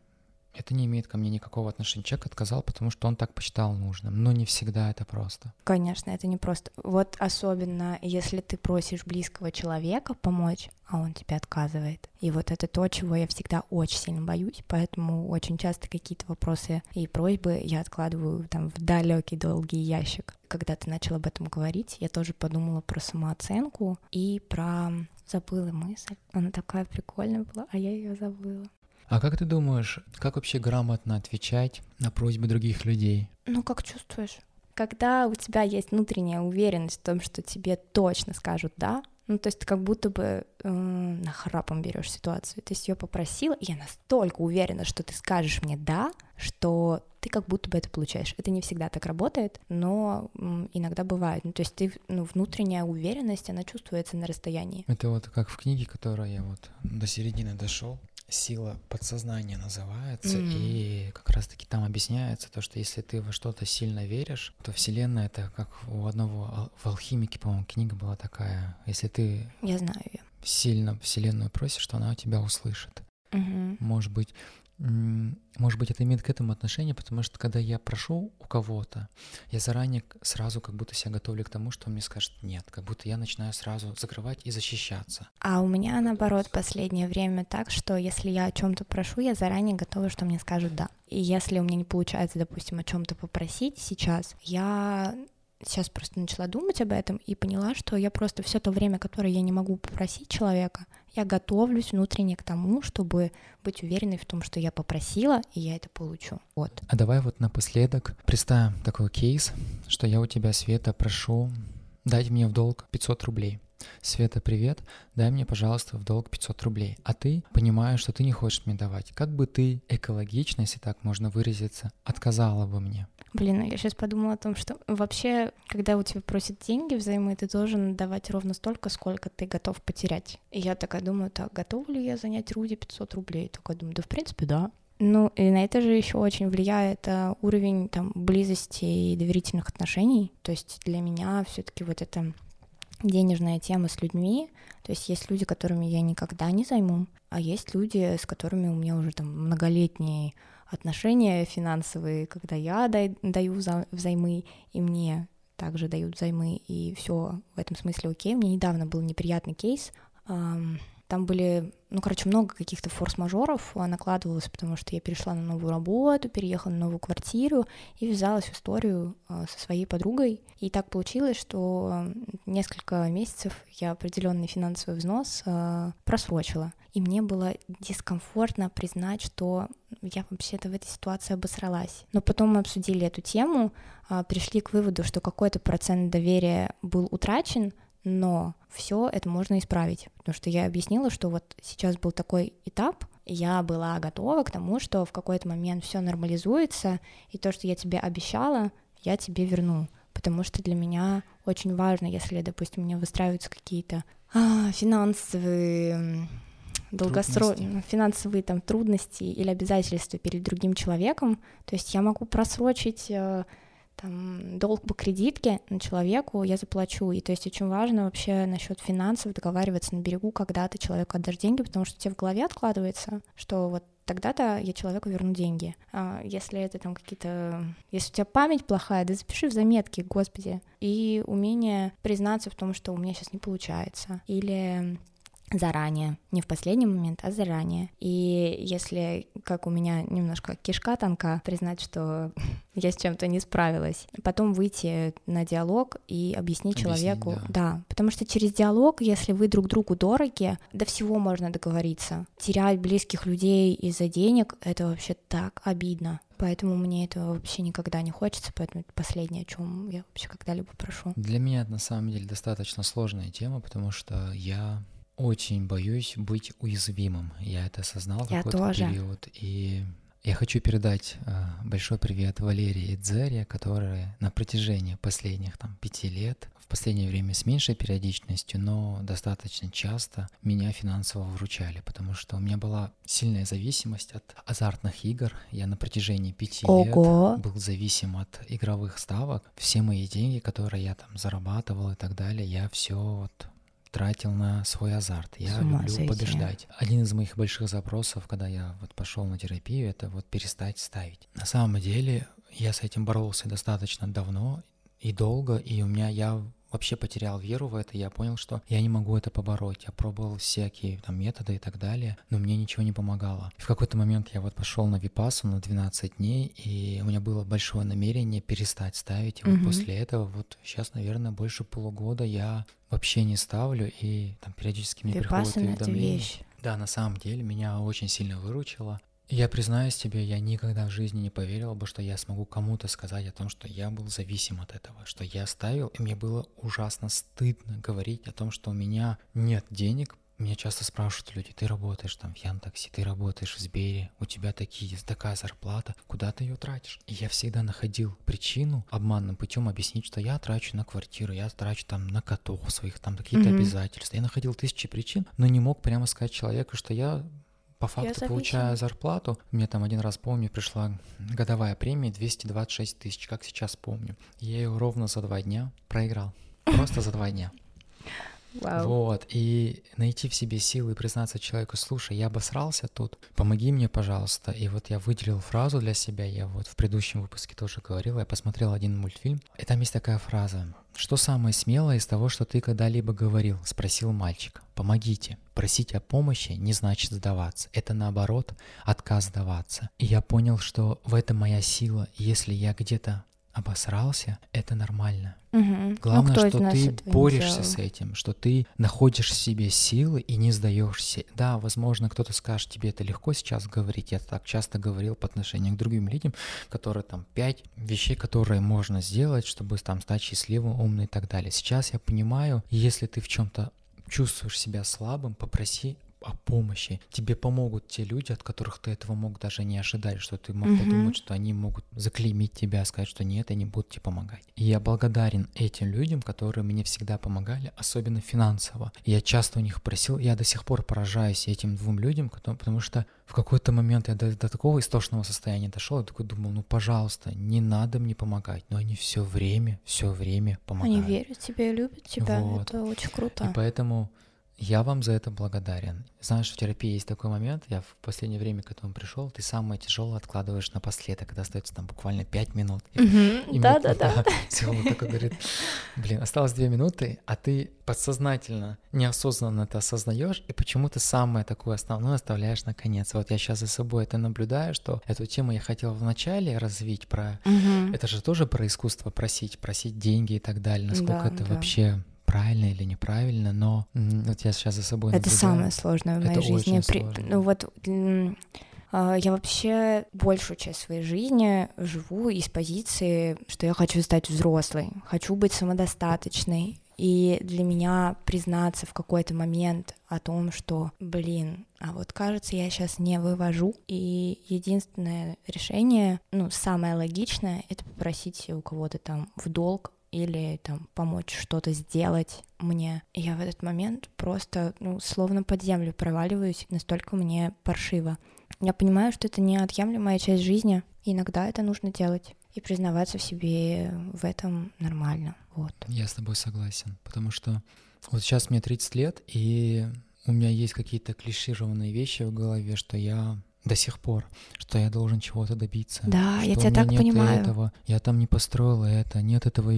это не имеет ко мне никакого отношения. Человек отказал, потому что он так посчитал нужным, но не всегда это просто. Конечно, это не просто. Вот особенно, если ты просишь близкого человека помочь, а он тебе отказывает. И вот это то, чего я всегда очень сильно боюсь, поэтому очень часто какие-то вопросы и просьбы я откладываю там в далекий долгий ящик. Когда ты начал об этом говорить, я тоже подумала про самооценку и про забыла мысль. Она такая прикольная была, а я ее забыла. А как ты думаешь, как вообще грамотно отвечать на просьбы других людей? Ну, как чувствуешь? Когда у тебя есть внутренняя уверенность в том, что тебе точно скажут «да», ну, то есть ты как будто бы э, нахрапом берешь ситуацию. То есть ее попросила, и я настолько уверена, что ты скажешь мне «да», что ты как будто бы это получаешь. Это не всегда так работает, но м, иногда бывает. Ну, то есть ты, ну, внутренняя уверенность, она чувствуется на расстоянии. Это вот как в книге, которая я вот до середины дошел, сила подсознания называется, mm. и как раз-таки там объясняется то, что если ты во что-то сильно веришь, то Вселенная это как у одного в алхимике, по-моему, книга была такая. Если ты я знаю ее. сильно Вселенную просишь, что она тебя услышит. Угу. Может быть, может быть, это имеет к этому отношение, потому что когда я прошу у кого-то, я заранее сразу как будто себя готовлю к тому, что он мне скажет нет, как будто я начинаю сразу закрывать и защищаться. А у меня наоборот последнее время так, что если я о чем-то прошу, я заранее готова, что мне скажут да. И если у меня не получается, допустим, о чем-то попросить сейчас, я сейчас просто начала думать об этом и поняла, что я просто все то время, которое я не могу попросить человека, я готовлюсь внутренне к тому, чтобы быть уверенной в том, что я попросила, и я это получу. Вот. А давай вот напоследок представим такой кейс, что я у тебя, Света, прошу дать мне в долг 500 рублей. Света, привет, дай мне, пожалуйста, в долг 500 рублей. А ты понимаешь, что ты не хочешь мне давать. Как бы ты экологично, если так можно выразиться, отказала бы мне? Блин, я сейчас подумала о том, что вообще, когда у тебя просят деньги взаймы, ты должен давать ровно столько, сколько ты готов потерять. И я такая думаю, так, готов ли я занять Руди 500 рублей? Такая думаю, да в принципе, да. Ну, и на это же еще очень влияет а, уровень там близости и доверительных отношений. То есть для меня все-таки вот эта денежная тема с людьми. То есть есть люди, которыми я никогда не займу, а есть люди, с которыми у меня уже там многолетний отношения финансовые, когда я даю взаймы, и мне также дают взаймы, и все в этом смысле окей. Мне недавно был неприятный кейс. Там были, ну, короче, много каких-то форс-мажоров накладывалось, потому что я перешла на новую работу, переехала на новую квартиру и ввязалась в историю а, со своей подругой. И так получилось, что несколько месяцев я определенный финансовый взнос а, просрочила. И мне было дискомфортно признать, что я вообще-то в этой ситуации обосралась. Но потом мы обсудили эту тему, а, пришли к выводу, что какой-то процент доверия был утрачен, но все это можно исправить, потому что я объяснила, что вот сейчас был такой этап, я была готова к тому, что в какой-то момент все нормализуется, и то, что я тебе обещала, я тебе верну, потому что для меня очень важно, если, допустим, у меня выстраиваются какие-то а, финансовые долгосрочные финансовые там трудности или обязательства перед другим человеком, то есть я могу просрочить э, там, долг по кредитке на человеку я заплачу. И то есть очень важно вообще насчет финансов договариваться на берегу, когда ты человеку отдашь деньги, потому что тебе в голове откладывается, что вот тогда-то я человеку верну деньги. А если это там какие-то... Если у тебя память плохая, да запиши в заметки, господи. И умение признаться в том, что у меня сейчас не получается. Или заранее, не в последний момент, а заранее. И если, как у меня немножко кишка тонка, признать, что я с чем-то не справилась, потом выйти на диалог и объяснить, объяснить человеку, да. да, потому что через диалог, если вы друг другу дороги, до всего можно договориться. Терять близких людей из-за денег — это вообще так обидно. Поэтому мне этого вообще никогда не хочется, поэтому это последнее, о чем я вообще когда-либо прошу. Для меня это на самом деле достаточно сложная тема, потому что я очень боюсь быть уязвимым. Я это осознал в какой-то период. И я хочу передать э, большой привет Валерии и Дзере, которые на протяжении последних там пяти лет, в последнее время с меньшей периодичностью, но достаточно часто меня финансово вручали, потому что у меня была сильная зависимость от азартных игр. Я на протяжении пяти Ого. лет был зависим от игровых ставок. Все мои деньги, которые я там зарабатывал и так далее, я все вот тратил на свой азарт. Я люблю сойти. побеждать. Один из моих больших запросов, когда я вот пошел на терапию, это вот перестать ставить. На самом деле я с этим боролся достаточно давно и долго, и у меня я вообще потерял веру в это, я понял, что я не могу это побороть. Я пробовал всякие там методы и так далее, но мне ничего не помогало. И в какой-то момент я вот пошел на випасу на 12 дней, и у меня было большое намерение перестать ставить. И вот Мгм. после этого вот сейчас, наверное, больше полугода я вообще не ставлю, и там периодически мне приходят Випассана — это уведомления. вещь. Да, на самом деле меня очень сильно выручило. Я признаюсь тебе, я никогда в жизни не поверил бы, что я смогу кому-то сказать о том, что я был зависим от этого, что я ставил, и мне было ужасно стыдно говорить о том, что у меня нет денег. Меня часто спрашивают люди, ты работаешь там в Яндексе, ты работаешь в Сбере, у тебя такие, такая зарплата, куда ты ее тратишь? И я всегда находил причину обманным путем объяснить, что я трачу на квартиру, я трачу там на котов своих, там какие-то Мгм. обязательства. Я находил тысячи причин, но не мог прямо сказать человеку, что я по факту получаю зарплату. Мне там один раз, помню, пришла годовая премия 226 тысяч, как сейчас помню. Я ее ровно за два дня проиграл. Просто за два дня. Вау. Вот, и найти в себе силы и признаться человеку, слушай, я обосрался тут, помоги мне, пожалуйста. И вот я выделил фразу для себя, я вот в предыдущем выпуске тоже говорил, я посмотрел один мультфильм, и там есть такая фраза. Что самое смелое из того, что ты когда-либо говорил? Спросил мальчик. Помогите. Просить о помощи не значит сдаваться. Это наоборот отказ сдаваться. И я понял, что в этом моя сила. Если я где-то обосрался, это нормально. Мгм. Главное, ну, что ты борешься с этим, что ты находишь в себе силы и не сдаешься. Да, возможно, кто-то скажет, тебе это легко сейчас говорить. Я так часто говорил по отношению к другим людям, которые там пять вещей, которые можно сделать, чтобы там стать счастливым, умным и так далее. Сейчас я понимаю, если ты в чем-то чувствуешь себя слабым, попроси о помощи. Тебе помогут те люди, от которых ты этого мог даже не ожидать, что ты мог Мгм. подумать, что они могут заклеймить тебя, сказать, что нет, они будут тебе помогать. И я благодарен этим людям, которые мне всегда помогали, особенно финансово. И я часто у них просил, я до сих пор поражаюсь этим двум людям, потому, что в какой-то момент я до, до такого истошного состояния дошел, я такой думал, ну пожалуйста, не надо мне помогать. Но они все время, все время помогают. Они верят тебе и любят тебя. Вот. Это очень И круто. поэтому я вам за это благодарен. Знаешь, в терапии есть такой момент, я в последнее время к этому пришел, ты самое тяжелое откладываешь напоследок, когда остается там буквально 5 минут. Да-да-да. Психолог такой говорит, блин, осталось 2 минуты, а ты подсознательно, неосознанно это осознаешь, и почему-то самое такое основное оставляешь на конец. Вот я сейчас за собой это наблюдаю, что эту тему я хотел вначале развить про это же тоже про искусство просить, просить деньги и так далее. Насколько это вообще правильно или неправильно, но вот я сейчас за собой Это наблюдаю. самое сложное в Это моей жизни. очень При- сложно. Ну вот а, я вообще большую часть своей жизни живу из позиции, что я хочу стать взрослой, хочу быть самодостаточной. И для меня признаться в какой-то момент о том, что, блин, а вот кажется, я сейчас не вывожу. И единственное решение, ну, самое логичное, это попросить у кого-то там в долг или там помочь что-то сделать мне. И я в этот момент просто, ну, словно под землю проваливаюсь, настолько мне паршиво. Я понимаю, что это неотъемлемая часть жизни, иногда это нужно делать. И признаваться в себе в этом нормально. Вот. Я с тобой согласен, потому что вот сейчас мне 30 лет, и у меня есть какие-то клишированные вещи в голове, что я до сих пор, что я должен чего-то добиться. Да, я тебя так нет понимаю. Этого, я там не построил это, нет этого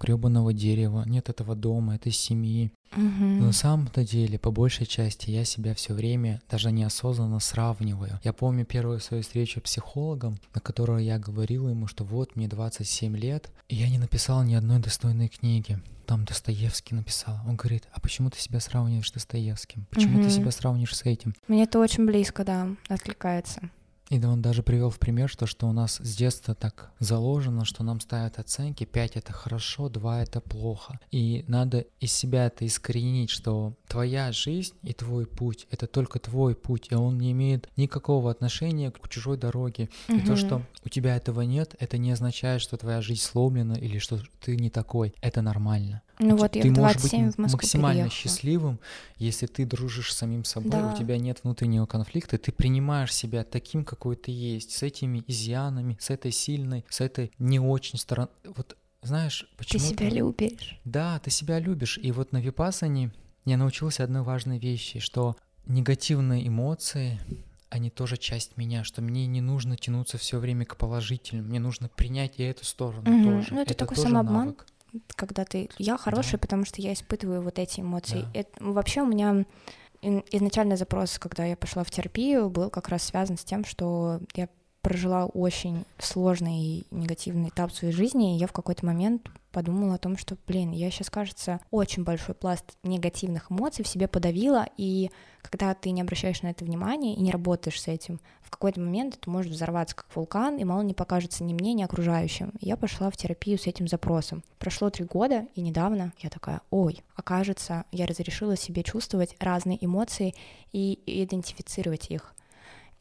гребаного дерева, нет этого дома, этой семьи. Мгм. Но на самом-то деле, по большей части, я себя все время даже неосознанно сравниваю. Я помню первую свою встречу с психологом, на которой я говорил ему, что вот мне 27 лет, и я не написал ни одной достойной книги. Там Достоевский написал. Он говорит, а почему ты себя сравниваешь с Достоевским? Почему Мгм. ты себя сравниваешь с этим? Мне это очень близко, да, откликается. И да, он даже привел в пример, что, что у нас с детства так заложено, что нам ставят оценки 5 это хорошо, 2 это плохо. И надо из себя это искоренить, что твоя жизнь и твой путь — это только твой путь, и он не имеет никакого отношения к чужой дороге. И то, что у тебя этого нет, это не означает, что твоя жизнь сломлена или что ты не такой. Это нормально. Ну Ты- вот я ты в можешь быть 27 в Москву максимально переехала. счастливым, если ты дружишь с самим собой, Да. у тебя нет внутреннего конфликта, ты принимаешь себя таким, какой ты есть, с этими изъянами, с этой сильной, с этой не очень стороной. Вот знаешь, Ты почему себя любишь. Да, ты себя любишь. И вот на Випасане Я научился одной важной вещи, что негативные эмоции они тоже часть меня, что мне не нужно тянуться все время к положительным, мне нужно принять и эту сторону Мгм. тоже. Ну, это такой тоже самообман. навык. Когда ты я хороший, Да. потому что я испытываю вот эти эмоции. Да. Это- вообще у меня изначальный запрос, когда я пошла в терапию, был как раз связан с тем, что я прожила очень сложный и негативный этап в своей жизни, и я в какой-то момент подумала о том, что, блин, я сейчас, кажется, очень большой пласт негативных эмоций в себе подавила, и когда ты не обращаешь на это внимания и не работаешь с этим, в какой-то момент это может взорваться как вулкан, и мало не покажется ни мне, ни окружающим. И Я пошла в терапию с этим запросом. Прошло три года, и недавно я такая, ой, окажется, я разрешила себе чувствовать разные эмоции и идентифицировать их.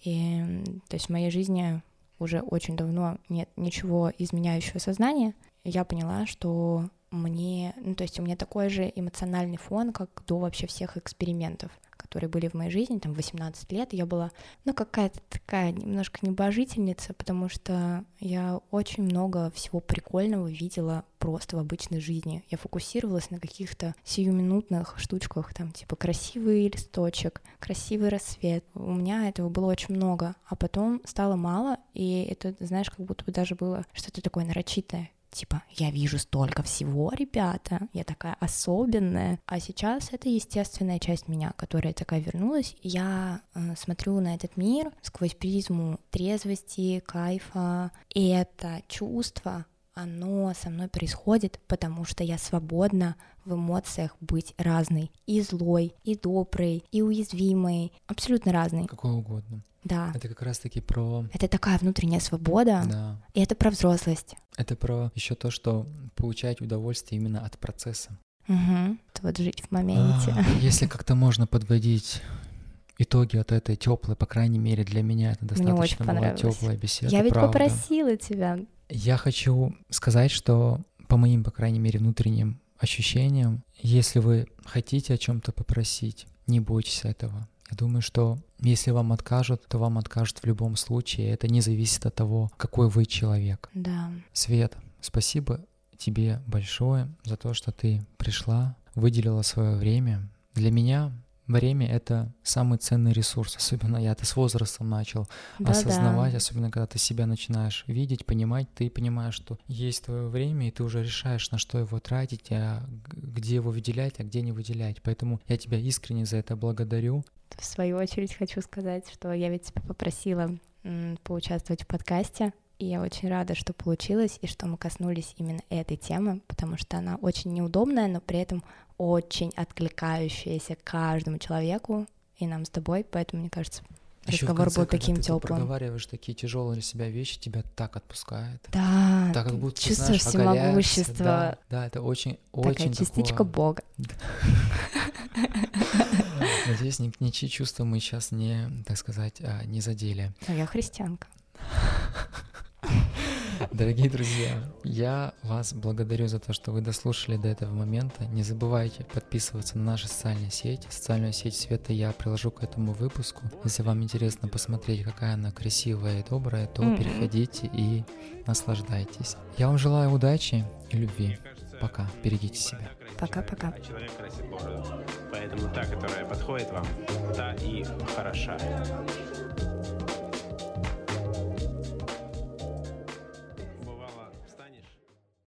И, то есть в моей жизни уже очень давно нет ничего изменяющего сознания. Я поняла, что мне, ну то есть у меня такой же эмоциональный фон, как до вообще всех экспериментов, которые были в моей жизни, там 18 лет, я была, ну какая-то такая немножко небожительница, потому что я очень много всего прикольного видела просто в обычной жизни. Я фокусировалась на каких-то сиюминутных штучках, там типа красивый листочек, красивый рассвет. У меня этого было очень много, а потом стало мало, и это, знаешь, как будто бы даже было что-то такое нарочитое. Типа, я вижу столько всего, ребята, я такая особенная. А сейчас это естественная часть меня, которая такая вернулась. Я э, смотрю на этот мир сквозь призму трезвости, кайфа. И это чувство, оно со мной происходит, потому что я свободна в эмоциях быть разной. И злой, и доброй, и уязвимой. Абсолютно разной. Какой угодно. Да. Это как раз-таки про... Это такая внутренняя свобода, Да. и это про взрослость. Это про еще то, что получать удовольствие именно от процесса. Угу. Это вот жить в моменте. А, Если как-то можно подводить итоги от этой теплой, по крайней мере, для меня это достаточно была теплая беседа. Я ведь правда. попросила тебя. Я хочу сказать, что по моим, по крайней мере, внутренним ощущениям, если вы хотите о чем-то попросить, не бойтесь этого. Я думаю, что если вам откажут, то вам откажут в любом случае. Это не зависит от того, какой вы человек. Да. Свет, спасибо тебе большое за то, что ты пришла, выделила свое время. Для меня время — это самый ценный ресурс. Особенно я это с возрастом начал Да, осознавать, да. особенно когда ты себя начинаешь видеть, понимать, ты понимаешь, что есть твое время, и ты уже решаешь, на что его тратить, а где его выделять, а где не выделять. Поэтому я тебя искренне за это благодарю. В свою очередь хочу сказать, что я ведь тебя попросила поучаствовать в подкасте, и я очень рада, что получилось, и что мы коснулись именно этой темы, потому что она очень неудобная, но при этом очень откликающаяся каждому человеку и нам с тобой, поэтому, мне кажется, Ещё в разговор конце, был таким ты теплым. проговариваешь такие тяжелые для себя вещи, тебя так отпускает. Да, Так как ты будто, ты чувствуешь знаешь, оголяешься, всемогущество, Да, да, это очень, такая очень частичка такое- Бога. Надеюсь, ни- ничьи чувства мы сейчас не, так сказать, а, не задели. Но я христианка. Дорогие друзья, я вас благодарю за то, что вы дослушали до этого момента. Не забывайте подписываться на наши социальные сети. Социальную сеть Света я приложу к этому выпуску. Если вам интересно посмотреть, какая она красивая и добрая, то Мгм. переходите и наслаждайтесь. Я вам желаю удачи и любви. Пока. Берегите себя. Пока-пока. А человек красит бороду. Поэтому та, которая подходит вам, та и хороша.